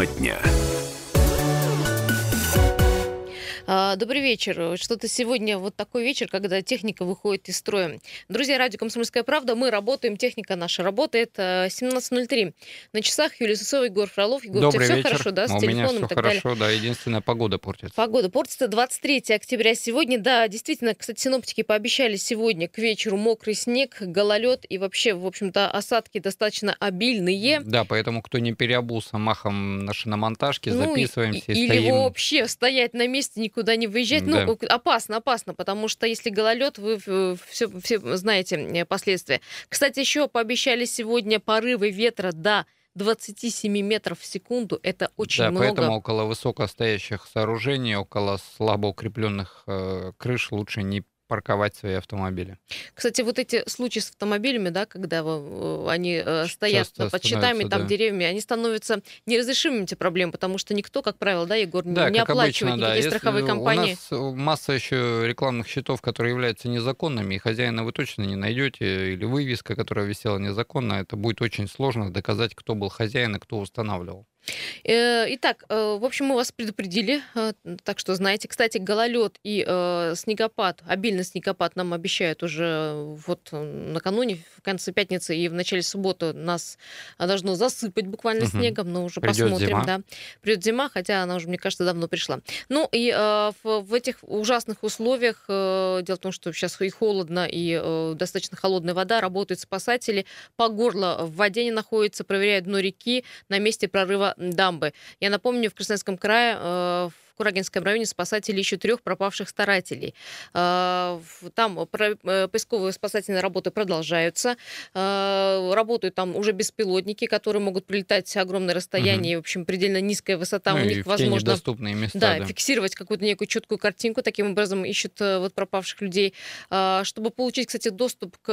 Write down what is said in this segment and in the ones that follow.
Тема дня. А, добрый вечер. Что-то сегодня вот такой вечер, когда техника выходит из строя. Друзья, радио «Комсомольская правда», мы работаем, техника наша работает. 17.03 на часах. Юлия Сысова, Егор Фролов. Егор, Добрый у тебя вечер. все хорошо, да, с У телефоном меня все и так хорошо, далее? да, единственная погода портится. Погода портится 23 октября сегодня. Да, действительно, кстати, синоптики пообещали сегодня к вечеру мокрый снег, гололед и вообще, в общем-то, осадки достаточно обильные. Да, поэтому кто не переобулся махом на шиномонтажке, Ну, записываемся и- и или стоим. вообще стоять на месте, никуда не выезжать. Да. Ну, опасно, опасно, потому что если гололед, вы все, все знаете э, последствия. Кстати, еще пообещали сегодня порывы ветра до 27 метров в секунду. Это очень да, много. поэтому около высокостоящих сооружений, около слабо укрепленных э, крыш лучше не парковать свои автомобили. Кстати, вот эти случаи с автомобилями, да, когда э, они э, стоят часто под щитами, там да. деревьями, они становятся неразрешимыми эти проблемы, потому что никто, как правило, да, Егор, не- Да, не оплачивает обычно, да. никакие Если страховые компании. У нас масса еще рекламных счетов, которые являются незаконными, и хозяина вы точно не найдете, или вывеска, которая висела незаконно, это будет очень сложно доказать, кто был хозяин и кто устанавливал. Э, Итак, э, в общем, мы вас предупредили, э, так что знаете. Кстати, гололед и снегопад, обильный снегопад нам обещают уже вот накануне, в конце пятницы и в начале субботы нас должно засыпать буквально Мгм. снегом, но уже Придёт посмотрим, зима. да. Придет зима, хотя она уже, мне кажется, давно пришла. Ну и в, этих ужасных условиях, дело в том, что сейчас и холодно, и достаточно холодная вода, работают спасатели, по горло в воде не находятся, проверяют дно реки на месте прорыва дамбы. Я напомню, в Красноярском крае э, в Курагинском районе спасатели ищут трех пропавших старателей. Э, в- Там про- э, поисковые спасательные работы продолжаются. Э, Работают там уже беспилотники, которые могут прилетать огромное расстояние, и, в общем, предельно низкая высота Ну у них, возможно, места. да, да. фиксировать какую-то некую четкую картинку, таким образом ищут э, вот пропавших людей. А, Чтобы получить, кстати, доступ к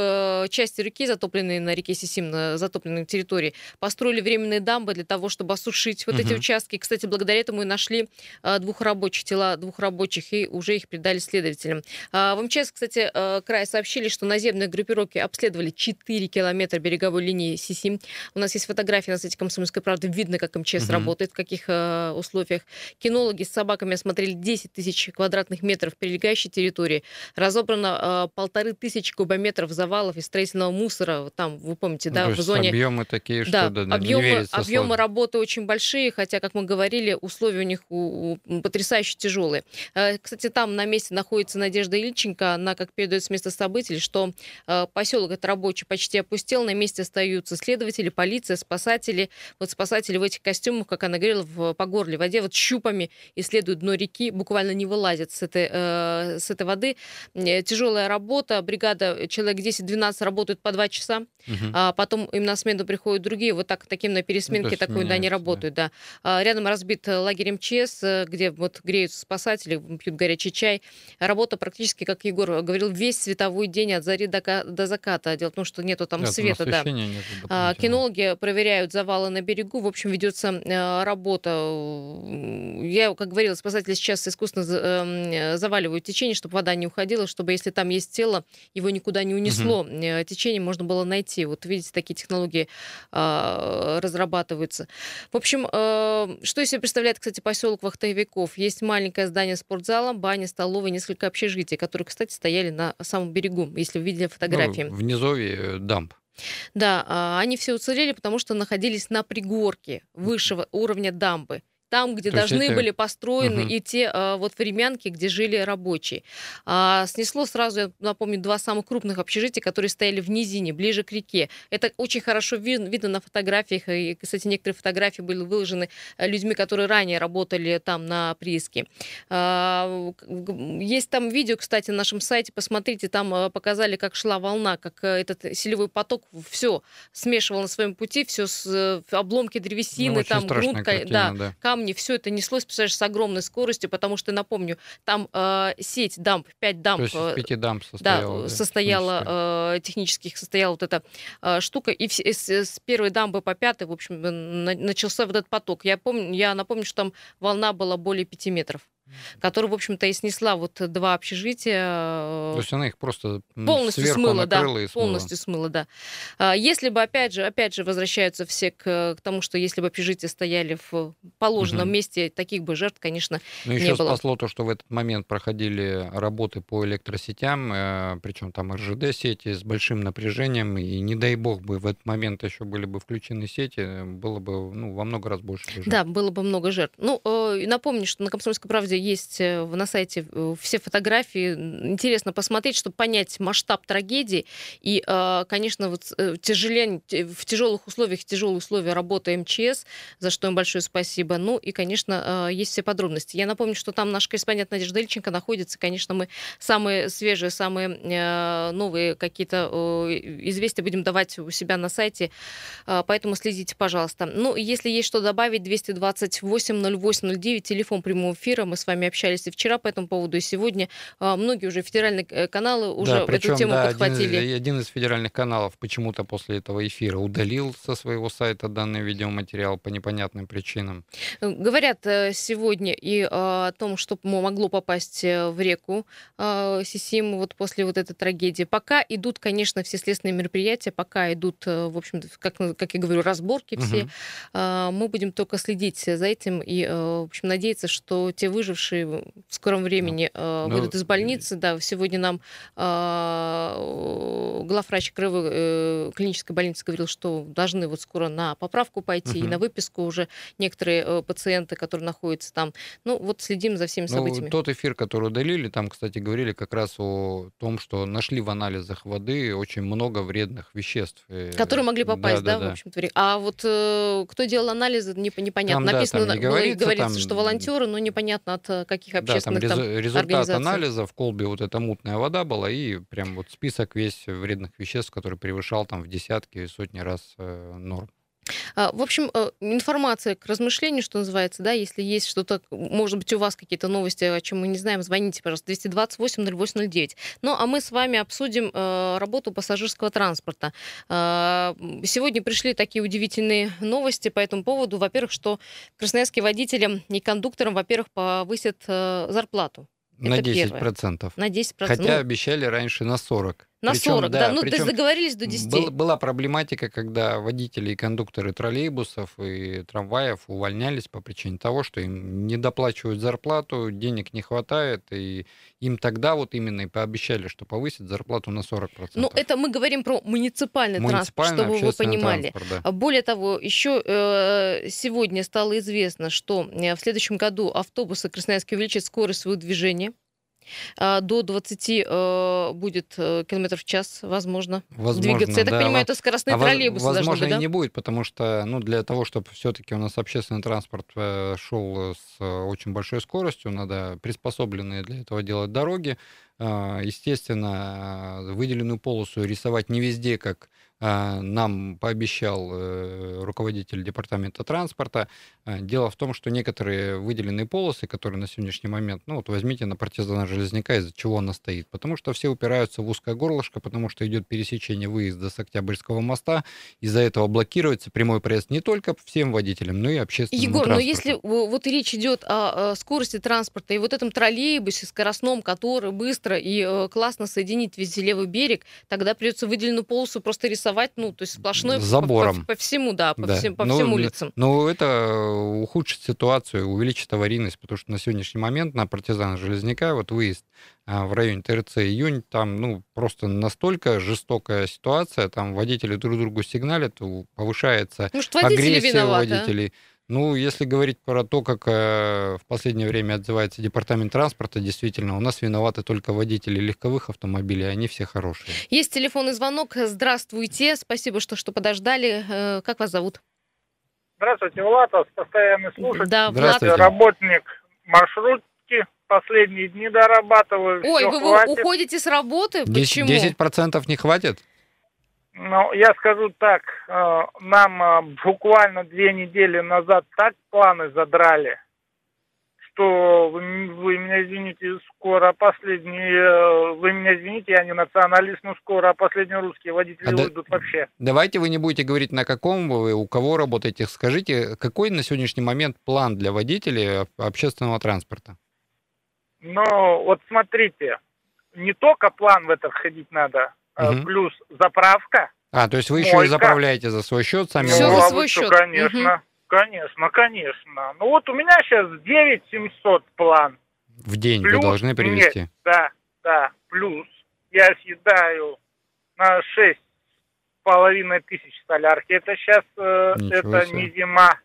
э, части реки, затопленной на реке Сисим, на затопленной территории, построили временные дамбы для того, чтобы осушить вот эти Мгм. участки. Кстати, благодаря этому и нашли а, двух рабочих, тела двух рабочих, и уже их передали следователям. А, В МЧС, кстати, э, края сообщили, что наземные группировки обследовали 4 километра береговой линии Сисим. У нас есть фотографии на сайте «Комсомольской правды». Видно, как МЧС Мгм. работает, в каких э, условиях. Кинологи с собаками осмотрели 10 тысяч квадратных метров прилегающей территории. Разобрано э, полторы тысячи кубометров завалов и строительного мусора. Там, вы помните, Ну, да, то в зоне... объемы такие, что Да, да, да, объемы, объемы работы очень большие, хотя, как мы говорили, условия у них у- у- потрясающе тяжелые. Э, Кстати, там на месте находится Надежда Ильченко. Она, как передает с места событий, что поселок этот рабочий почти опустел, на месте остаются следователи, полиция, спасатели. Вот спасатели в этих костюмах, как она говорила, в, по горле воде, вот щупами исследуют дно реки, буквально не вылазят с этой, э, с этой воды. Э, Тяжелая работа, бригада, э, человек 10-12 работают по 2 часа, Мгм. а потом им на смену приходят другие, вот так, таким на пересменке есть такой, да, они меняются, да. работают, да. А, Рядом разбит э, лагерь МЧС, э, где вот греются спасатели, пьют горячий чай. Работа практически, как Егор говорил, весь световой день от зари до, до заката. Дело в том, что нету там Да, света, да. нету А. Кинологи проверяют завалы на берегу. В общем, ведется э, работа. Я, как говорила, спасатели сейчас искусственно эм, заваливают течение, чтобы вода не уходила, чтобы если там есть тело, его никуда не унесло. Э, Течение можно было найти. Вот видите, такие технологии а, разрабатываются. В общем, э, что из себя представляет, кстати, поселок Вахтовиков? Есть маленькое здание спортзала, баня, столовая, несколько общежитий, которые, кстати, стояли на самом берегу, если вы видели Ну, фотографии. в низовье э, дамб. Да, а, они все уцелели, потому что находились на пригорке высшего уровня дамбы. Там, где То должны это- были построены Мгм. и те а, вот времянки, где жили рабочие. А, снесло сразу, я напомню, два самых крупных общежития, которые стояли в низине, ближе к реке. Это очень хорошо вид- видно на фотографиях. И, кстати, некоторые фотографии были выложены э, людьми, которые ранее работали там на прииске. А, Есть там видео, кстати, на нашем сайте, посмотрите, там э, показали, как шла волна, как э, этот селевой поток все смешивал на своем пути, все обломки древесины, Ну, там грунт, да, да. Камни, все это неслось, представляешь, с огромной скоростью, потому что, напомню, там э, сеть дамб, 5 дамб, То есть э, из пяти дамб да, состояла. да, состояла, э, технических состояла вот эта э, штука, и все- с, с первой дамбы по пятой, в общем, э, на- начался вот этот поток. Я помню, я напомню, что там волна была более 5 метров. Которая, в общем-то, и снесла вот два общежития. То есть она их просто полностью смыла, да, и смыла. полностью смыла, да. А, если бы, опять же, опять же, возвращаются все к, к тому, что если бы общежития стояли в положенном угу. месте, таких бы жертв, конечно, Но не еще было. спасло то, что в этот момент проходили работы по электросетям, э, причем там РЖД-сети с большим напряжением, и не дай бог бы в этот момент еще были бы включены сети, было бы ну, во много раз больше жертв. Да, было бы много жертв. Ну, э, напомню, что на «Комсомольской правде» есть э, на сайте все фотографии. Интересно посмотреть, чтобы понять масштаб трагедии. И, конечно, вот тяжелее, в тяжелых условиях, тяжелые условия работы МЧС, за что им большое спасибо. Ну и, конечно, есть все подробности. Я напомню, что там наш корреспондент Надежда Ильченко находится. Конечно, мы самые свежие, самые новые какие-то известия будем давать у себя на сайте, поэтому следите, пожалуйста. Ну, если есть что добавить, 228-08-09, телефон прямого эфира. Мы с вами общались и вчера по этому поводу, и сегодня. Многие уже федеральные э, каналы уже да, причем, эту тему да, подхватили. Один, один из федеральных каналов почему-то после этого эфира удалил со своего сайта данный видеоматериал по непонятным причинам. Э, говорят э, сегодня и о том, что могло попасть в реку Сисим вот после вот этой трагедии. Пока идут, конечно, все следственные мероприятия, пока идут, в общем-то, как, как я говорю, разборки все. Угу. Мы будем только следить за этим и, в общем, надеяться, что те выжившие в скором времени ну, выйдут из больницы. Да, сегодня нам главврач Краевой э, клинической больницы говорил, что должны вот скоро на поправку пойти угу. и на выписку уже некоторые э, пациенты, которые находятся там. Ну, вот следим за всеми ну, событиями. Тот эфир, который удалили, там, кстати, говорили как раз о том, что нашли в анализах воды очень много вредных веществ. Э, которые могли попасть, да, да, да. в общем-то. А вот э, кто делал анализы, непонятно. Там, Написано, да, там не говорится, говорится там... что волонтеры, но непонятно от каких общественных да, там, там результат анализа в колбе вот эта мутная вода была, и прям вот список весь вредных веществ, который превышал там в десятки и сотни раз э, норм. А, в общем, э, информация к размышлению, что называется, да, если есть что-то, может быть, у вас какие-то новости, о чем мы не знаем, звоните, пожалуйста, 228-0809. Ну, а мы с вами обсудим э, работу пассажирского транспорта. А, сегодня пришли такие удивительные новости по этому поводу. Во-первых, что красноярским водителям и кондукторам, во-первых, повысят зарплату. На 10%. Первое. На 10%. Хотя ну, обещали раньше на 40%. На причем, 40, да. да. Ну, то есть договорились до 10. Был, была проблематика, когда водители и кондукторы троллейбусов и трамваев увольнялись по причине того, что им не доплачивают зарплату, денег не хватает, и им тогда вот именно и пообещали, что повысят зарплату на 40%. Ну, это мы говорим про муниципальный, муниципальный транспорт, чтобы вы понимали. Да. Более того, еще э, сегодня стало известно, что э, в следующем году автобусы Красноярске увеличат скорость своего движения а, до 20 э, будет э, километров в час, возможно, возможно двигаться. Я так да. понимаю, это скоростные а троллейбусы Возможно, быть, да? и не будет, потому что ну, для того, чтобы все-таки у нас общественный транспорт э, шел с очень большой скоростью, надо приспособленные для этого делать дороги. А, естественно, выделенную полосу рисовать не везде, как а, нам пообещал э, руководитель департамента транспорта. А, дело в том, что некоторые выделенные полосы, которые на сегодняшний момент, ну вот возьмите на партизана Железняка, из-за чего она стоит. Потому что все упираются в узкое горлышко, потому что идет пересечение выезда с Октябрьского моста. Из-за этого блокируется прямой проезд не только всем водителям, но и общественному Егор, транспорту. но если вот речь идет о скорости транспорта и вот этом троллейбусе скоростном, который быстро и э, классно соединит весь левый берег, тогда придется выделенную полосу просто рисовать рисовать, ну, то есть сплошной забором. По, по, по всему, да, по, да. Всем, по ну, всем улицам. Ну, это ухудшит ситуацию, увеличит аварийность, потому что на сегодняшний момент на партизана Железняка вот выезд а, в районе ТРЦ июнь, там, ну, просто настолько жестокая ситуация, там водители друг другу сигналят, повышается Может, агрессия виноваты, водителей. А? Ну, если говорить про то, как э, в последнее время отзывается департамент транспорта, действительно, у нас виноваты только водители легковых автомобилей, а они все хорошие. Есть телефонный звонок. Здравствуйте, спасибо, что, что подождали. Э, как вас зовут? Здравствуйте, Влад, постоянный слушатель. Да, Здравствуйте. Работник маршрутки, последние дни дорабатываю. Ой, вы, вы уходите с работы? 10, Почему? 10% не хватит? Ну, я скажу так, э, нам э, буквально две недели назад так планы задрали, что вы, вы меня извините, скоро последние, э, вы меня извините, я не националист, но скоро последние русские водители а уйдут да, вообще. Давайте вы не будете говорить, на каком вы, у кого работаете. Скажите, какой на сегодняшний момент план для водителей общественного транспорта? Но вот смотрите, не только план в этот ходить надо, угу. плюс заправка. А, то есть вы еще и заправляете за свой счет сами? Все за свой счет. Конечно, угу. конечно, конечно. Ну вот у меня сейчас 9 700 план. В день плюс, вы должны привезти? Нет, да, да, плюс я съедаю на 6 половиной тысяч солярки. Это сейчас, э, это себе. не зима.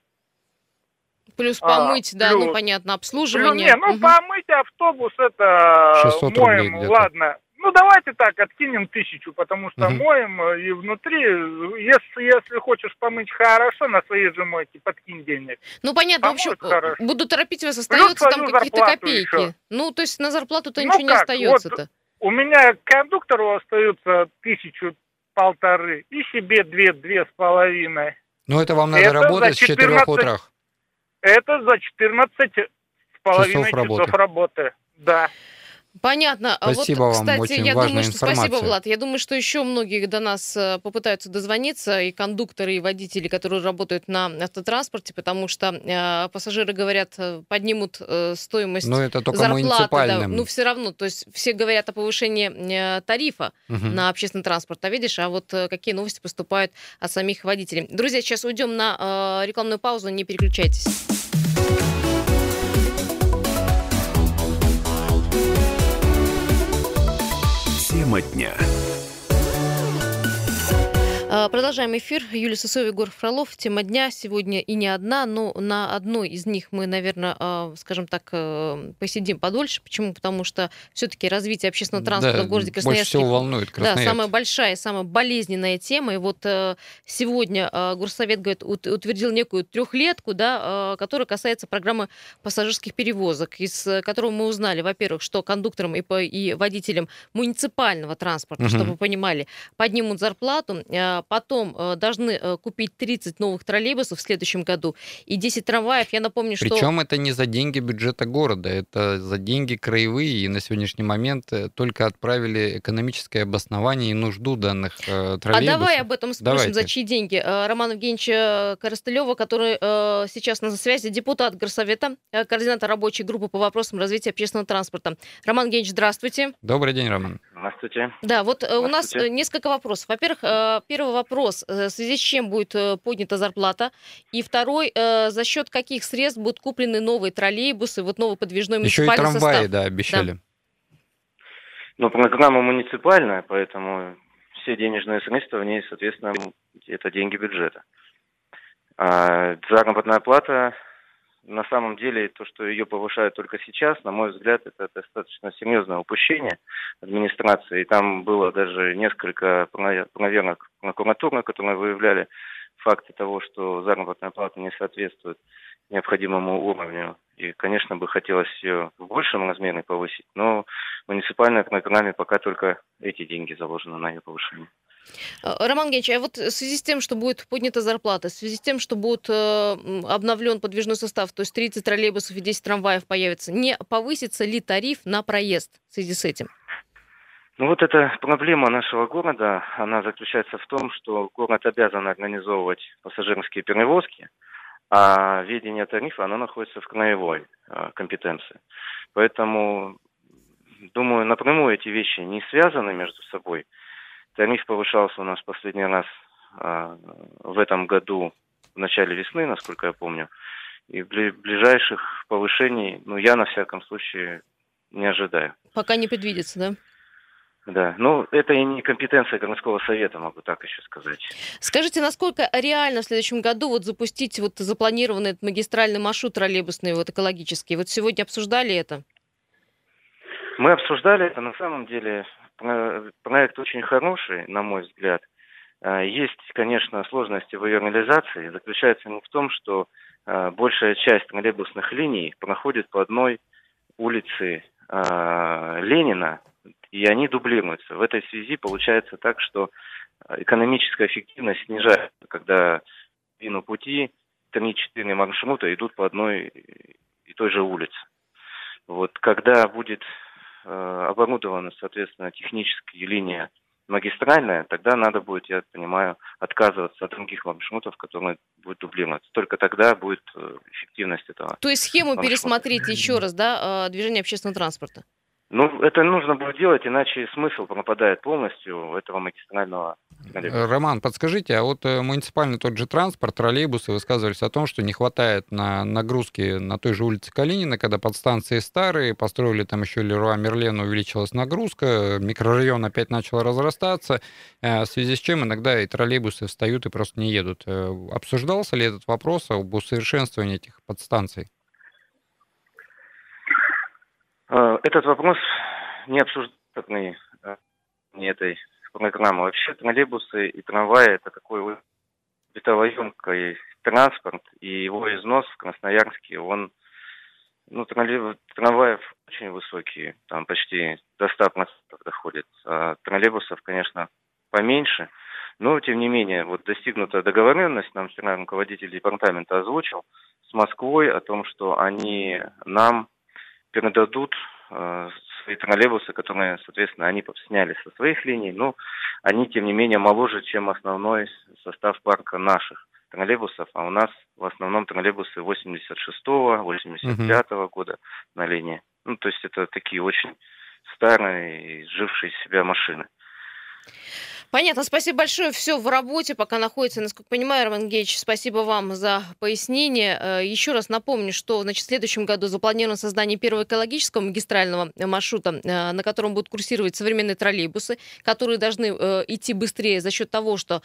Плюс а, помыть, а, да, ну, плюс, ну понятно, обслуживание. Плюс, не, ну угу. помыть автобус это моем, ладно. Ну давайте так, откинем тысячу, потому что угу. моем э, и внутри, если, если хочешь помыть хорошо, на своей же мойке подкинь денег. Ну понятно, Помоют в общем, хорошо. буду торопить вас, остается там какие-то копейки. Еще. Ну то есть на зарплату-то ну, ничего как? не остается-то. Вот у меня кондуктору остается тысячу полторы и себе две, две с половиной. Ну это вам надо это работать 14, с четырех утрах. Это за 14 с половиной часов, часов работы. работы. Да. Понятно. А спасибо вот, кстати, вам, очень я думаю, что спасибо, Влад. Я думаю, что еще многие до нас э, попытаются дозвониться, и кондукторы, и водители, которые работают на автотранспорте, потому что э, пассажиры говорят, э, поднимут э, стоимость Но это только зарплаты. Да, ну, все равно. То есть все говорят о повышении э, тарифа угу. на общественный транспорт. А видишь, а вот э, какие новости поступают от самих водителей. Друзья, сейчас уйдем на э, рекламную паузу, не переключайтесь. Тема дня. А, продолжаем эфир. Юлия Сысоева, Егор Фролов. Тема дня сегодня и не одна, но на одной из них мы, наверное, а, скажем так, э, посидим подольше. Почему? Потому что все-таки развитие общественного транспорта да, в городе Красноярске... Больше всего волнует Красноярск. Да, самая большая, самая болезненная тема. И вот э, сегодня э, Горсовет, говорит, утвердил некую трехлетку, да, которая касается программы пассажирских перевозок, из которого мы узнали, во-первых, что кондукторам и, и водителям муниципального транспорта, угу. чтобы вы понимали, поднимут зарплату потом э, должны э, купить 30 новых троллейбусов в следующем году и 10 трамваев. Я напомню, что... Причем это не за деньги бюджета города, это за деньги краевые, и на сегодняшний момент э, только отправили экономическое обоснование и нужду данных троллейбусов. А давай об этом спросим, Давайте. за чьи деньги. Роман Евгеньевич Коростылева, который сейчас на связи, депутат Горсовета, координатор рабочей группы по вопросам развития общественного транспорта. Роман Евгеньевич, здравствуйте. Добрый день, Роман. Здравствуйте. Да, вот у нас несколько вопросов. Во-первых, первый первый вопрос, э, в связи с чем будет э, поднята зарплата? И второй, э, за счет каких средств будут куплены новые троллейбусы, вот новый подвижной Еще муниципальный Еще и трамваи, состав? да, обещали. Да. Ну, программа муниципальная, поэтому все денежные средства в ней, соответственно, это деньги бюджета. А заработная плата на самом деле то, что ее повышают только сейчас, на мой взгляд, это достаточно серьезное упущение администрации. И там было даже несколько проверок прокуратуры, которые выявляли факты того, что заработная плата не соответствует необходимому уровню. И, конечно, бы хотелось ее в большем размере повысить, но в муниципальной программе пока только эти деньги заложены на ее повышение. Э, Роман Генч, а вот в связи с тем, что будет поднята зарплата, в связи с тем, что будет э, обновлен подвижной состав, то есть 30 троллейбусов и 10 трамваев появится, не повысится ли тариф на проезд в связи с этим? Ну вот эта проблема нашего города, она заключается в том, что город обязан организовывать пассажирские перевозки, а ведение тарифа, оно находится в краевой э, компетенции. Поэтому, думаю, напрямую эти вещи не связаны между собой – Тариф повышался у нас последний раз а, в этом году в начале весны, насколько я помню. И ближайших повышений, ну, я на всяком случае не ожидаю. Пока не предвидится, да? Да, ну это и не компетенция городского совета, могу так еще сказать. Скажите, насколько реально в следующем году вот запустить вот запланированный этот магистральный маршрут троллейбусный, вот экологический? Вот сегодня обсуждали это? Мы обсуждали это, на самом деле проект очень хороший, на мой взгляд. А, есть, конечно, сложности в ее реализации. Заключается не в том, что а, большая часть троллейбусных линий проходит по одной улице а, Ленина, и они дублируются. В этой связи получается так, что экономическая эффективность снижается, когда половину пути 3-4 маршрута идут по одной и той же улице. Вот когда будет оборудована, соответственно, техническая линия магистральная, тогда надо будет, я понимаю, отказываться от других маршрутов, которые будут дублироваться. Только тогда будет э, эффективность этого. То есть схему маршрута. пересмотреть еще раз, да, движение общественного транспорта? Ну, это нужно будет делать, иначе смысл пропадает полностью этого магистрального э, Роман, подскажите, а вот э, муниципальный тот же транспорт, троллейбусы высказывались о том, что не хватает на нагрузки на той же улице Калинина, когда подстанции старые, построили там еще Леруа Мерлен, увеличилась нагрузка, микрорайон опять начал разрастаться, э, в связи с чем иногда и троллейбусы встают и просто не едут. Обсуждался ли этот вопрос об усовершенствовании этих подстанций? Э, этот вопрос не обсужденный э, не этой программы. Вообще троллейбусы и трамваи это такой бытовоемкий транспорт, и его износ в Красноярске, он, ну, трамваев очень высокий, там почти до 100% доходит. А троллейбусов, конечно, поменьше, но, тем не менее, вот достигнута договоренность, нам вчера руководитель департамента озвучил, с Москвой о том, что они нам передадут э, свои троллейбусы, которые, соответственно, они сняли со своих линий, но они, тем не менее, моложе, чем основной состав парка наших троллейбусов, а у нас в основном троллейбусы 86-го, 85-го года на линии. Ну, то есть это такие очень старые, жившие себя машины. Понятно, спасибо большое. Все в работе, пока находится, насколько понимаю, Роман Геевич, спасибо вам за пояснение. Э, Еще раз напомню, что значит, в следующем году запланировано создание первого экологического магистрального маршрута, э, на котором будут курсировать современные троллейбусы, которые должны э, идти быстрее за счет того, что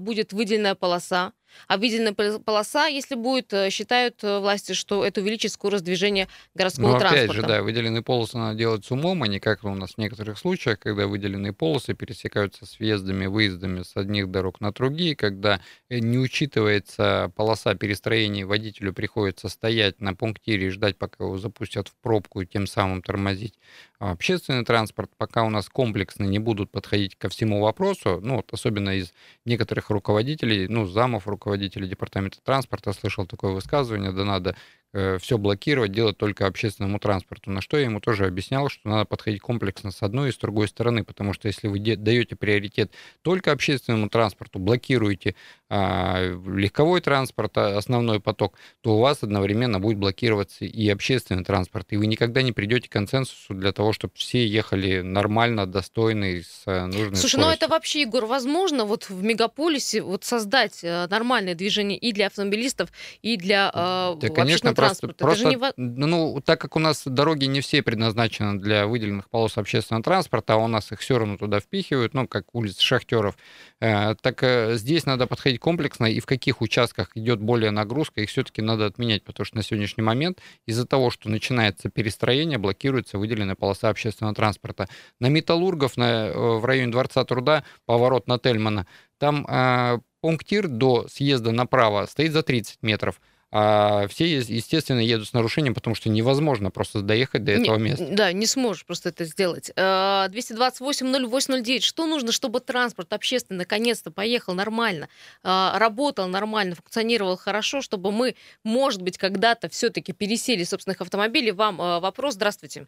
будет выделенная полоса а выделенная полоса, если будет, э, считают э, власти, что это увеличит скорость движения городского Но транспорта. опять же, да, выделенные полосы надо делать с умом, а не как у нас в некоторых случаях, когда выделенные полосы пересекаются с въездами, выездами с одних дорог на другие, когда э, не учитывается полоса перестроения, водителю приходится стоять на пунктире и ждать, пока его запустят в пробку и тем самым тормозить. А общественный транспорт, пока у нас комплексно не будут подходить ко всему вопросу, ну, вот особенно из некоторых руководителей, ну, замов руководителей департамента транспорта слышал такое высказывание, да надо Э, все блокировать, делать только общественному транспорту. На что я ему тоже объяснял, что надо подходить комплексно с одной и с другой стороны, потому что если вы даете приоритет только общественному транспорту, блокируете легковой транспорт, а, основной поток, то у вас одновременно будет блокироваться и общественный транспорт, и вы никогда не придете к консенсусу для того, чтобы все ехали нормально, достойно и с э, нужной Слушай, скоростью. ну это вообще, Егор, возможно вот в мегаполисе вот создать э, нормальное движение и для автомобилистов, и для э, да, конечно, транспорта. Просто, просто не... ну, так как у нас дороги не все предназначены для выделенных полос общественного транспорта, а у нас их все равно туда впихивают, ну, как улицы шахтеров, э, так э, здесь надо подходить комплексно, и в каких участках идет более нагрузка, их все-таки надо отменять, потому что на сегодняшний момент из-за того, что начинается перестроение, блокируется выделенная полоса общественного транспорта. На Металлургов, на, э, в районе Дворца труда, поворот на Тельмана, там э, пунктир до съезда направо стоит за 30 метров а все, естественно, едут с нарушением, потому что невозможно просто доехать до этого не, места. Да, не сможешь просто это сделать. 228-08-09. А, что нужно, чтобы транспорт общественный наконец-то поехал нормально, а, работал нормально, функционировал хорошо, чтобы мы, может быть, когда-то все-таки пересели собственных автомобилей? Вам а, вопрос. Здравствуйте.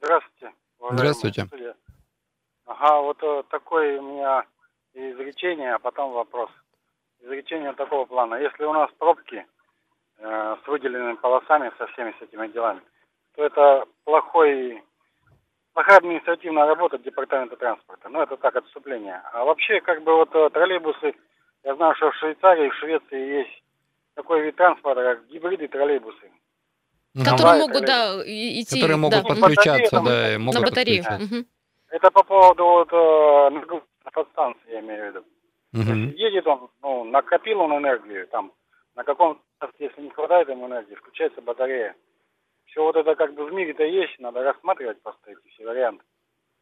Здравствуйте. Здравствуйте. Ага, вот э, такое у меня изречение, а потом вопрос изречение такого плана. Если у нас пробки э, с выделенными полосами, со всеми с этими делами, то это плохой, плохая административная работа департамента транспорта. Ну, это так, отступление. А вообще, как бы вот э, троллейбусы, я знаю, что в Швейцарии, в Швеции есть такой вид транспорта, как гибриды троллейбусы. Которые могут, да, идти... Которые могут да. подключаться, да, могут на батарею. Угу. Это по поводу вот, э, подстанции, я имею в виду. Угу. едет он, ну, накопил он энергию, там, на каком если не хватает ему энергии, включается батарея. Все вот это как бы в мире-то есть, надо рассматривать просто эти все варианты.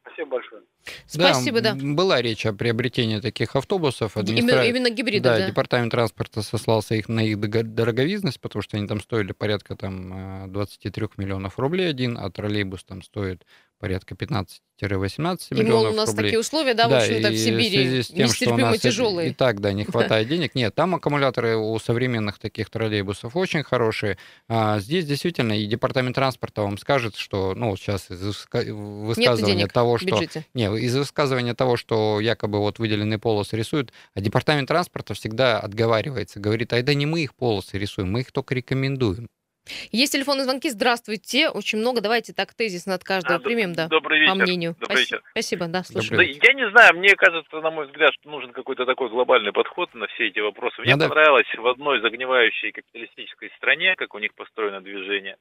Спасибо большое. Спасибо, да. да. Была речь о приобретении таких автобусов. Администра... Именно, именно гибриды, да, да. Департамент транспорта сослался их на их дороговизность, потому что они там стоили порядка там 23 миллионов рублей один, а троллейбус там стоит порядка 15 18 И, мол, миллионов у нас рублей. такие условия, да, в общем-то, в и Сибири в с тем, что у нас и- тяжелые. И, так, да, не хватает денег. Нет, там аккумуляторы у современных таких троллейбусов очень хорошие. А здесь действительно и департамент транспорта вам скажет, что, ну, сейчас из высказывания того, что не, из высказывания того, что якобы вот выделенные полосы рисуют, а департамент транспорта всегда отговаривается, говорит, а это не мы их полосы рисуем, мы их только рекомендуем. Есть телефонные звонки. Здравствуйте. Очень много. Давайте так тезисно от каждого А, примем, да. Добрый По вечер. мнению. Добрый Спасибо. вечер. Спасибо, да, слушаю. Да, я не знаю, мне кажется, на мой взгляд, что нужен какой-то такой глобальный подход на все эти вопросы. Мне Надо- понравилось в одной загнивающей капиталистической стране, как у них построено движение,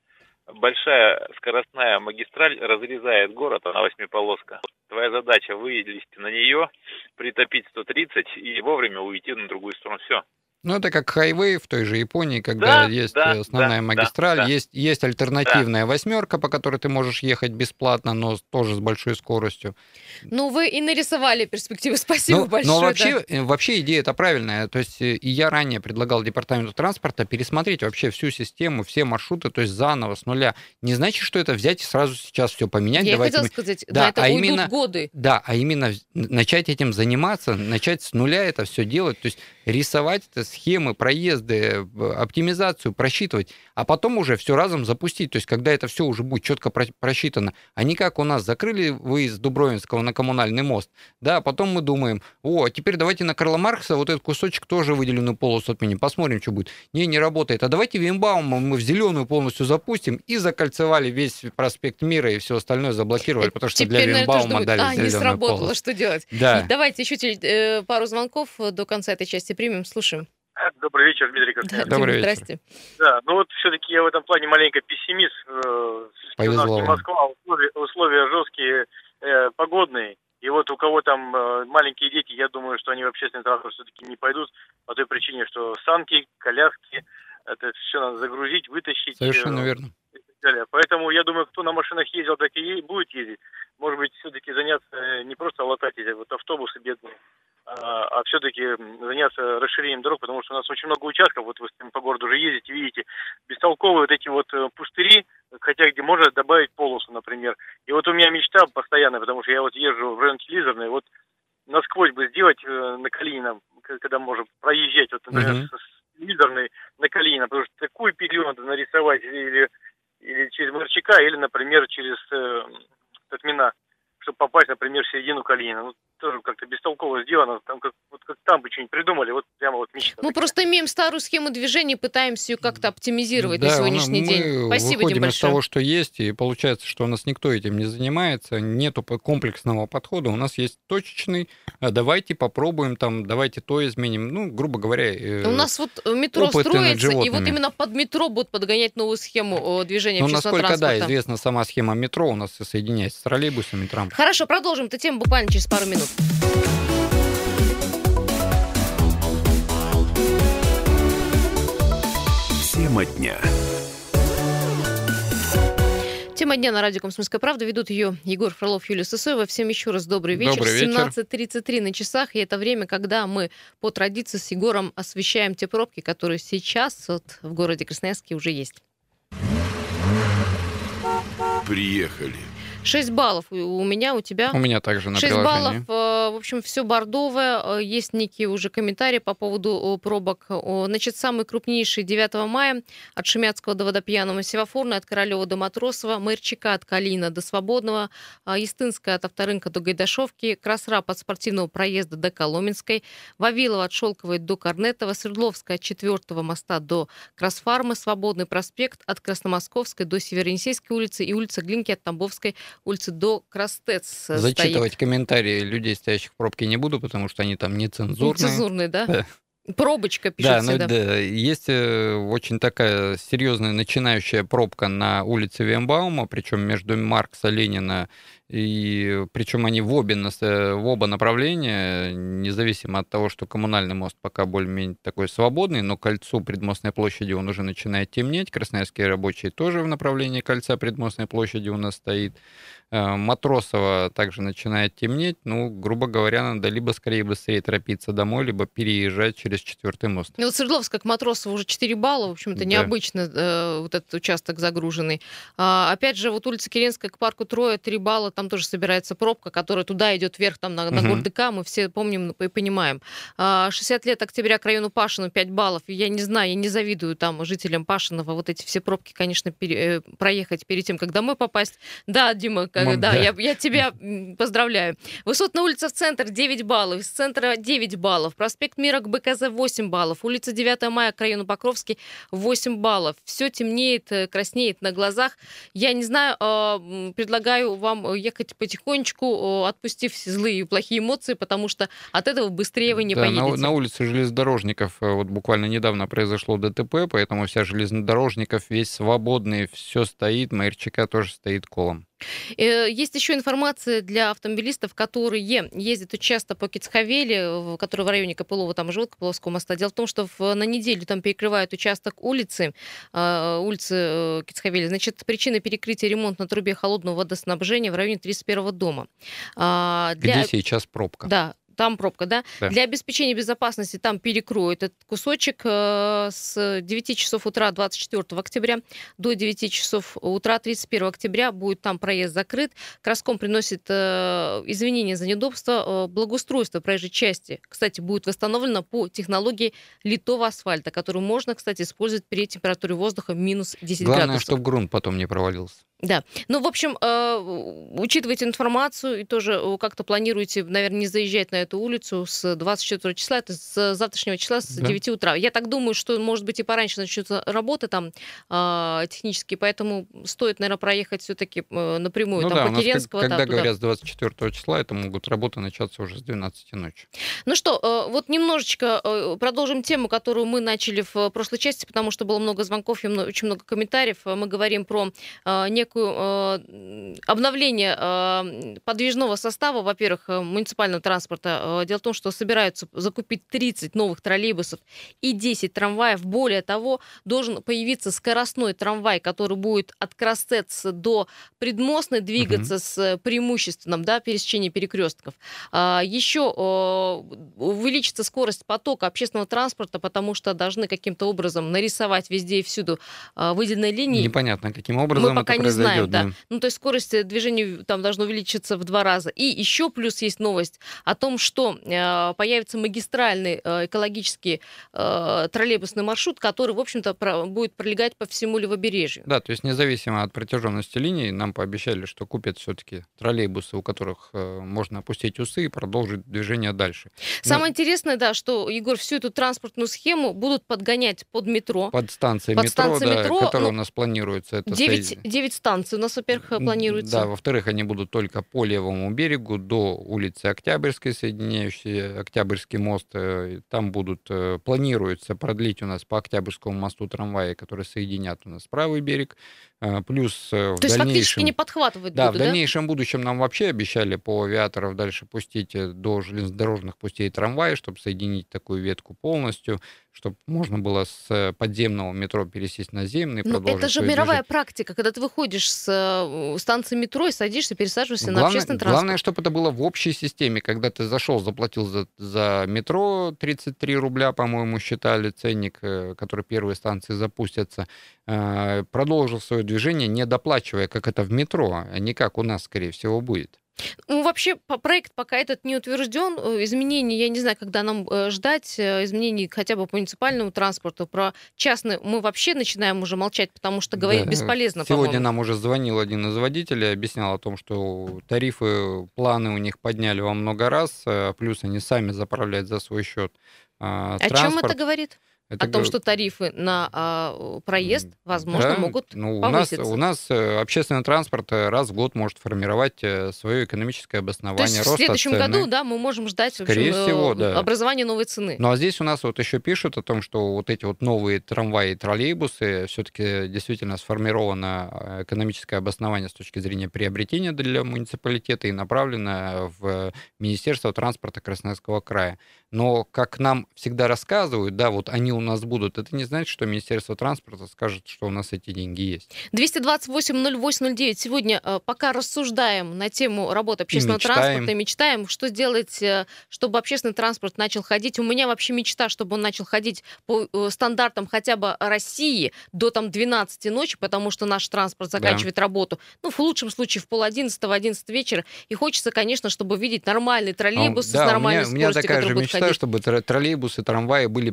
большая скоростная магистраль разрезает город, она восьмиполоска. Твоя задача вылезти на нее, притопить 130 и вовремя уйти на другую сторону. Все. Ну, это как хайвей в той же Японии, когда Да, есть да, э, основная да, магистраль, да, да. есть, есть альтернативная восьмерка, по которой ты можешь ехать бесплатно, но тоже с большой скоростью. Ну, вы и нарисовали перспективы. Спасибо Ну, большое. но да. вообще, э, вообще идея это правильная. То есть э, и я ранее предлагал департаменту транспорта пересмотреть вообще всю систему, все маршруты, то есть заново, с нуля. Не значит, что это взять и сразу сейчас все поменять. Я Давайте хотела сказать, Да, на это а уйдут именно- годы. Да, а именно начать этим заниматься, начать с нуля это все делать, то есть рисовать это схемы, проезды, оптимизацию, просчитывать, а потом уже все разом запустить. То есть когда это все уже будет четко про- просчитано, а не как у нас закрыли выезд Дубровинского на коммунальный мост, да, а потом мы думаем, о, теперь давайте на Карла Маркса вот этот кусочек тоже выделенную полосу отменим, посмотрим, что будет. Не, не работает. А давайте Вимбаума мы в зеленую полностью запустим и закольцевали весь проспект Мира и все остальное заблокировали, потому что для Теперь, тоже Вимбаума дали а, не сработало, полосу. что делать? Да. Давайте еще э, пару звонков до конца этой части примем. Слушаем. Добрый вечер, Дмитрий Да, Костян. Добрый вечер. Здрасте. Да, ну вот все-таки я в этом плане маленько пессимист. Э, Повезло у нас не. Москва, а условия, условия жесткие, э, погодные. И вот у кого там э, маленькие дети, я думаю, что они в общественный транспорт все-таки не пойдут по той причине, что санки, коляски, это все надо загрузить, вытащить. Совершенно э, верно. и так далее. Поэтому я думаю, кто на машинах ездил, так и будет ездить. Может быть, все-таки заняться э, не просто латать эти вот автобусы бедные, а, все-таки заняться расширением дорог, потому что у нас очень много участков, вот вы с- по городу уже ездите, видите, бестолковые вот эти вот э, пустыри, хотя где можно добавить полосу, например. И вот у меня мечта постоянная, потому что я вот езжу в район Телизорный, вот насквозь бы сделать э, на Калинина, когда можем проезжать, вот, например, Мгм. с Телизорной на Калинина, потому что такую петлю надо нарисовать или, или через Марчака, или, например, через э, Татмина, чтобы попасть, например, в середину Калинина. Ну, тоже как-то бестолково сделано, там как, вот как там бы что-нибудь придумали, вот прямо вот мечта. Мы такая. просто имеем старую схему движения пытаемся ее как-то оптимизировать на Да, сегодняшний мы день. Спасибо, выходим Дим, из большое. того, что есть, и получается, что у нас никто этим не занимается, нету комплексного подхода, у нас есть точечный, а давайте попробуем там, давайте то изменим, ну, грубо говоря... э, У нас вот э, метро строится, и вот именно под метро будут подгонять новую схему движения ну, общественного насколько, да, транспорта. известна сама схема метро, у нас соединяется с троллейбусами, трамваями. Хорошо, продолжим эту тему буквально через пару минут. Тема дня. Тема дня на радио «Комсомольская правда». Ведут ее Егор Фролов, Юлия Сысоева. Всем еще раз добрый вечер. Добрый вечер. 17.33 на часах. И это время, когда мы по традиции с Егором освещаем те пробки, которые сейчас вот в городе Красноярске уже есть. Приехали. 6 баллов у меня, у тебя. У меня также на 6 приложении. баллов, э, в общем, все бордовое. Э, Есть некие уже комментарии по поводу пробок. Значит, самый крупнейший 9 мая от Шемятского до Водопьяного, Севафорная от Королева до Матросова, Мэрчика от Калина до Свободного, а, Истынская от Авторынка до Гайдашовки, Красрап от Спортивного проезда до Коломенской, Вавилова от Шелковой до Корнетова, Свердловская от 4 моста до Красфармы, Свободный проспект от Красномосковской до Северонесейской улицы и улица Глинки от Тамбовской улицы до Крастец э, стоит. Зачитывать комментарии людей, стоящих в пробке, не буду, потому что они там нецензурные. Нецензурный, да? Да. Пробочка Да, пишет ну всегда. да, есть э, очень такая серьезная начинающая пробка на улице Вембаума, причем между Маркса, Ленина, и причем они в обе, э, в оба направления, независимо от того, что коммунальный мост пока более-менее такой свободный, но кольцу предмостной площади он уже начинает темнеть, красноярские рабочие тоже в направлении кольца предмостной площади у нас стоит, Э, Матросова также начинает темнеть, ну, грубо говоря, надо либо скорее быстрее торопиться домой, либо переезжать через четвертый мост. И вот Свердловск, как Матросов, уже 4 балла. В общем-то, Да. необычно э, вот этот участок загруженный. А, опять же, вот улица Керенская к парку Троя 3 балла там тоже собирается пробка, которая туда идет вверх, там на, на Мгм. Гордыка, мы все помним и понимаем. А, 60 лет октября к району Пашина 5 баллов. Я не знаю, я не завидую там жителям Пашинова вот эти все пробки, конечно, пере- э, проехать перед тем, как домой попасть. Да, Дима, как- Мам, да, да. Я, я тебя поздравляю. Высотная улица в центр 9 баллов, из центра 9 баллов, проспект Мира к БКЗ 8 баллов, улица 9 мая к району Покровский 8 баллов. Все темнеет, э, краснеет на глазах. Я не знаю, а, предлагаю вам э, ехать потихонечку, отпустив все злые и плохие эмоции, потому что от этого быстрее вы не Да, на, поедете. на улице железнодорожников э, вот буквально недавно произошло ДТП, поэтому вся железнодорожников весь свободный, все стоит, МРЧК тоже стоит колом. Э, Есть еще информация для автомобилистов, которые ездят часто по Кицхавели, которые в районе Копылова там живут, Копыловского моста. Дело в том, что на неделю там перекрывают участок улицы, э, улицы э, Кицхавели. Значит, причина перекрытия ремонт на трубе холодного водоснабжения в районе 31 дома. А, для- Где сейчас пробка. Да, там пробка, да? Да. Для обеспечения безопасности там перекроют этот кусочек э, с 9 часов утра 24 октября до 9 часов утра 31 октября будет там проезд закрыт. Краском приносит э, извинения за неудобство. Э, благоустройство проезжей части, кстати, будет восстановлено по технологии литого асфальта, которую можно, кстати, использовать при температуре воздуха минус 10 Главное, градусов. чтобы грунт потом не провалился. Да. Ну, в общем, э, учитывайте информацию и тоже э, как-то планируете, наверное, не заезжать на эту улицу с 24 числа, это с завтрашнего числа с Да. 9 утра. Я так думаю, что, может быть, и пораньше начнутся работы там э, технические, поэтому стоит, наверное, проехать все-таки напрямую ну там да, по у нас, Керенского. когда да, говорят с 24 числа, это могут работы начаться уже с 12 ночи. Ну что, э, вот немножечко э, продолжим тему, которую мы начали в э, прошлой части, потому что было много звонков и очень много комментариев. Э, Мы говорим про э, некую э, м, обновление э, подвижного состава, во-первых, э, муниципального транспорта. Э, Дело в том, что собираются закупить 30 новых троллейбусов и 10 трамваев. Более того, должен появиться скоростной трамвай, который будет от Красец до Предмостной двигаться с э, преимущественным да, пересечением перекрестков. А, Еще э, увеличится скорость потока общественного транспорта, потому что должны каким-то образом нарисовать везде и всюду выделенные линии. Непонятно, каким образом Мы пока это не знаем, произойдет. да. Ну, то есть скорость э, движения там должна увеличиться в два раза. И еще плюс есть новость о том, что э, появится магистральный э, экологический э, троллейбусный маршрут, который, в общем-то, про- будет пролегать по всему левобережью. Да, то есть независимо от протяженности линий, нам пообещали, что купят все-таки троллейбусы, у которых э, можно опустить усы и продолжить движение дальше. Самое интересное, да, что, Егор, всю эту транспортную схему будут подгонять под метро. Под станцией Под метро, станцией да, метро, которая ну, у нас планируется. Это 9, соед- 9 станций у нас, во-первых, М, планируется. Да, во-вторых, они будут только по левому берегу до улицы Октябрьской, соединяющей Октябрьский мост. Э, Там будут, э, планируется продлить у нас по Октябрьскому мосту трамваи, которые соединят у нас правый берег. Э, Плюс э, в То есть фактически дальнейшем... не подхватывать Да, будут, в дальнейшем будущем нам вообще обещали по авиаторов дальше пустить э, до железнодорожных путей трамваи, чтобы соединить такую ветку полностью, чтобы можно было с э, подземного метро пересесть на земный продолжить это же мировая движение. практика, когда ты выходишь с э, станции метро и садишься, пересаживаешься на Главное, общественный транспорт. главное, чтобы это было в общей системе. Когда ты зашел, заплатил за, за метро 33 рубля, по-моему, считали ценник, э, который первые станции запустятся, э, продолжил свое движение, не доплачивая, как это в метро, а не как у нас, скорее всего, будет. Ну, вообще, проект пока этот не утвержден. Э, Изменений, я не знаю, когда нам э, ждать э, изменений хотя бы по муниципальному транспорту. Про частный мы вообще начинаем уже молчать, потому что говорить Да. бесполезно, Сегодня по-моему. нам уже звонил один из водителей, объяснял о том, что тарифы, планы у них подняли во много раз, плюс они сами заправляют за свой счет а, О чем транспорт. это говорит? Это О том, что тарифы на а, проезд, возможно, Да, могут ну, у нас, повыситься. у нас э, общественный транспорт э, раз в год может формировать э, свое экономическое То обоснование есть в роста следующем цены. году, да, мы можем ждать в общем, Скорее э, всего, да. образования новой цены. Ну а здесь у нас вот еще пишут о том, что вот эти вот новые трамваи и троллейбусы все-таки действительно сформировано экономическое обоснование с точки зрения приобретения для муниципалитета и направлено в Министерство транспорта Красноярского края. Но, как нам всегда рассказывают, да, вот они у нас будут, это не значит, что Министерство транспорта скажет, что у нас эти деньги есть. 228-08-09. Сегодня э, пока рассуждаем на тему работы общественного и транспорта и мечтаем, что сделать, э, чтобы общественный транспорт начал ходить. У меня вообще мечта, чтобы он начал ходить по э, стандартам хотя бы России до там 12 ночи, потому что наш транспорт заканчивает да. работу. Ну, в лучшем случае в пол одиннадцатого, одиннадцать вечера. И хочется, конечно, чтобы видеть нормальный троллейбус да, с нормальной у меня, скоростью, у меня такая же мечта, ходить. чтобы троллейбусы, трамваи были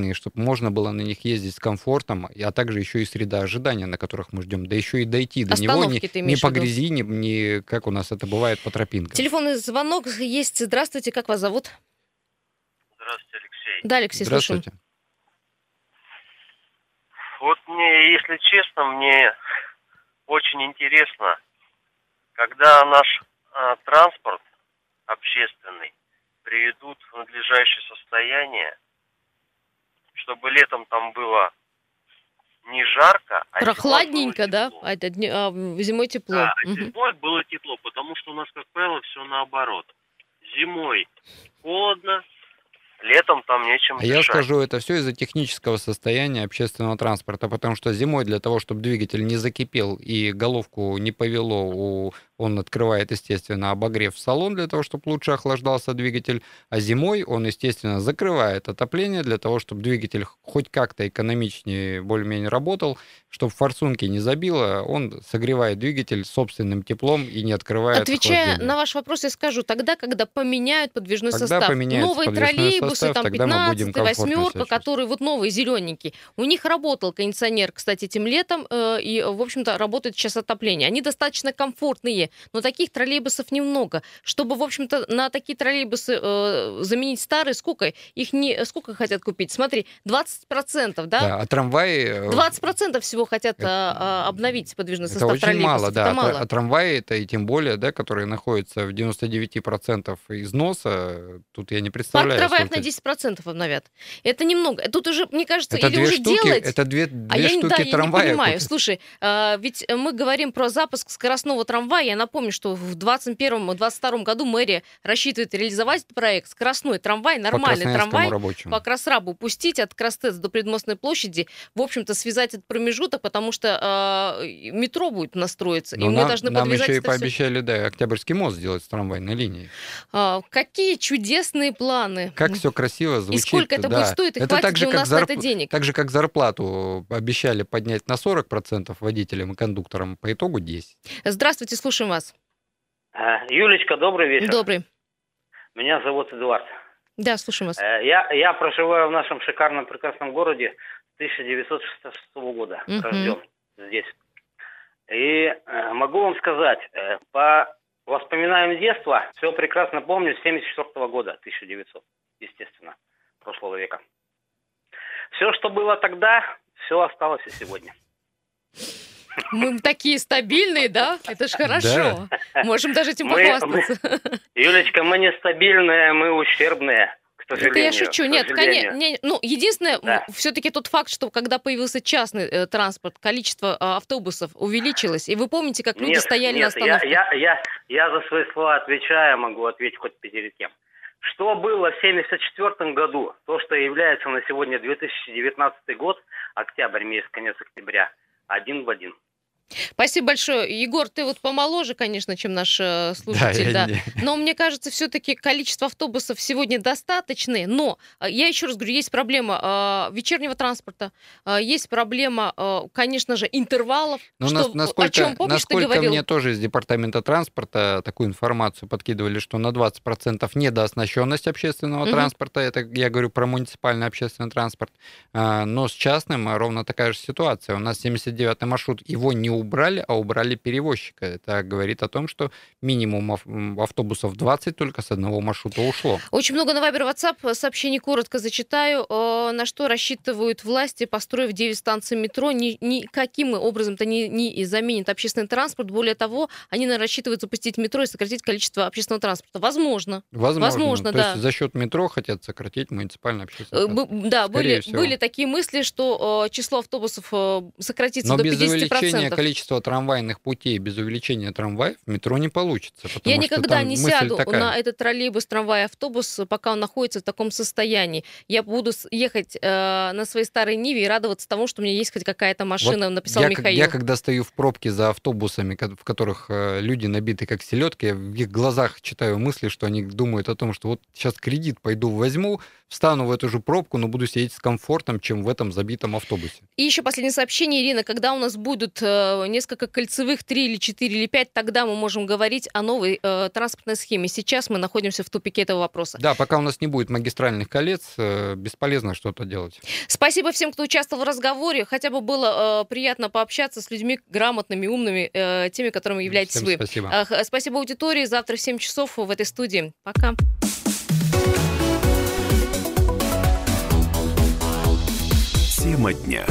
привлекательные, чтобы можно было на них ездить с комфортом, а также еще и среда ожидания, на которых мы ждем, да еще и дойти до Остановки него не, не по грязи, не, не как у нас это бывает по тропинкам. Телефонный звонок есть. Здравствуйте, как вас зовут? Здравствуйте, Алексей. Да, Алексей, Здравствуйте. слушаем. Вот мне, если честно, мне очень интересно, когда наш а, транспорт общественный приведут в надлежащее состояние, чтобы летом там было не жарко, а прохладненько, да? А, это, а зимой тепло. Да, угу. зимой было тепло, потому что у нас, как правило, все наоборот. Зимой холодно, Летом там нечем а Я скажу, это все из-за технического состояния общественного транспорта, потому что зимой для того, чтобы двигатель не закипел и головку не повело у он открывает, естественно, обогрев в салон для того, чтобы лучше охлаждался двигатель, а зимой он, естественно, закрывает отопление для того, чтобы двигатель хоть как-то экономичнее более-менее работал, чтобы форсунки не забило, он согревает двигатель собственным теплом и не открывает Отвечая на ваш вопрос, я скажу, тогда, когда поменяют подвижной когда состав, новые троллейбусы, состав, там 15 восьмерка, которые вот новые, зелененькие, у них работал кондиционер, кстати, этим летом, э, и, в общем-то, работает сейчас отопление. Они достаточно комфортные но таких троллейбусов немного. Чтобы, в общем-то, на такие троллейбусы э, заменить старые, сколько их не, сколько хотят купить? Смотри, 20%, да? Да, а трамваи... 20% э, всего хотят это, а, обновить подвижный это состав очень мало, да. Это мало. А, а трамваи это и тем более, да, которые находятся в 99% износа, тут я не представляю. Парк трамваев на 10% обновят. Это немного. Тут уже, мне кажется, это или уже штуки, делать... Это две, а две а штуки я, да, трамвая. Я не понимаю. Слушай, а, ведь мы говорим про запуск скоростного трамвая, напомню, что в 2021-2022 году мэрия рассчитывает реализовать этот проект. Скоростной трамвай, нормальный по трамвай рабочему. по Красрабу пустить от Крастец до Предмостной площади, в общем-то, связать этот промежуток, потому что э, метро будет настроиться, Но и нам, мы должны Нам еще и пообещали, все. да, Октябрьский мост сделать с трамвайной линией. А, какие чудесные планы. Как все красиво звучит. И сколько это да. будет стоить, и это хватит так же, ли у нас зарп... на это денег? Так же, как зарплату обещали поднять на 40% водителям и кондукторам, по итогу 10%. Здравствуйте, слушаем вас. Э, Юлечка, добрый вечер. Добрый. Меня зовут Эдуард. Да, слушаем вас. Э, я, я проживаю в нашем шикарном прекрасном городе 1966 года. Угу. Рожден здесь. И э, могу вам сказать, по воспоминаниям детства, все прекрасно помню, с 74 года, 1900, естественно, прошлого века. Все, что было тогда, все осталось и сегодня. Мы такие стабильные, да? Это ж хорошо. Да. Можем даже этим похвастаться. Мы, Юлечка, мы нестабильные, мы ущербные. Это я шучу. Нет, конечно. Не, ну, единственное, да. все-таки тот факт, что когда появился частный э, транспорт, количество э, автобусов увеличилось. И вы помните, как люди нет, стояли нет, на остановке? Я, я, я, я за свои слова отвечаю, могу ответить хоть перед. Что было в 1974 году, то, что является на сегодня 2019 год, октябрь месяц, конец октября, один в один. Спасибо большое. Егор, ты вот помоложе, конечно, чем наш э, слушатель, да. да. Не... Но мне кажется, все-таки количество автобусов сегодня достаточное. Но э, я еще раз говорю, есть проблема э, вечернего транспорта, э, есть проблема, э, конечно же, интервалов. Но что, нас, насколько, о чем, помнишь, насколько мне тоже из департамента транспорта такую информацию подкидывали, что на 20% недооснащенность общественного угу. транспорта, это я говорю про муниципальный общественный транспорт, э, но с частным ровно такая же ситуация. У нас 79-й маршрут, его не убрали, а убрали перевозчика. Это говорит о том, что минимум автобусов 20 только с одного маршрута ушло. Очень много на Вайбер WhatsApp сообщений коротко зачитаю. Э, на что рассчитывают власти, построив 9 станций метро, ни, никаким образом-то не, не заменит общественный транспорт. Более того, они наверное, рассчитывают запустить метро и сократить количество общественного транспорта. Возможно. Возможно. Возможно То да. есть за счет метро хотят сократить муниципальный общественный э, транспорт. Да, были, были такие мысли, что э, число автобусов сократится Но до 50%. без увеличения количества количество трамвайных путей без увеличения трамваев метро не получится. Я никогда не сяду такая. на этот троллейбус, трамвай, автобус, пока он находится в таком состоянии. Я буду ехать э, на своей старой Ниве и радоваться тому, что у меня есть хоть какая-то машина, вот написал я, Михаил. Я когда стою в пробке за автобусами, в которых э, люди набиты как селедки, я в их глазах читаю мысли, что они думают о том, что вот сейчас кредит пойду возьму, встану в эту же пробку, но буду сидеть с комфортом, чем в этом забитом автобусе. И еще последнее сообщение, Ирина. Когда у нас будут э, несколько кольцевых, три или четыре или пять, тогда мы можем говорить о новой э, транспортной схеме. Сейчас мы находимся в тупике этого вопроса. Да, пока у нас не будет магистральных колец, э, бесполезно что-то делать. Спасибо всем, кто участвовал в разговоре. Хотя бы было э, приятно пообщаться с людьми грамотными, умными, э, теми, которыми являетесь всем вы. Спасибо. Э, спасибо аудитории. Завтра в 7 часов в этой студии. Пока. Тема дня.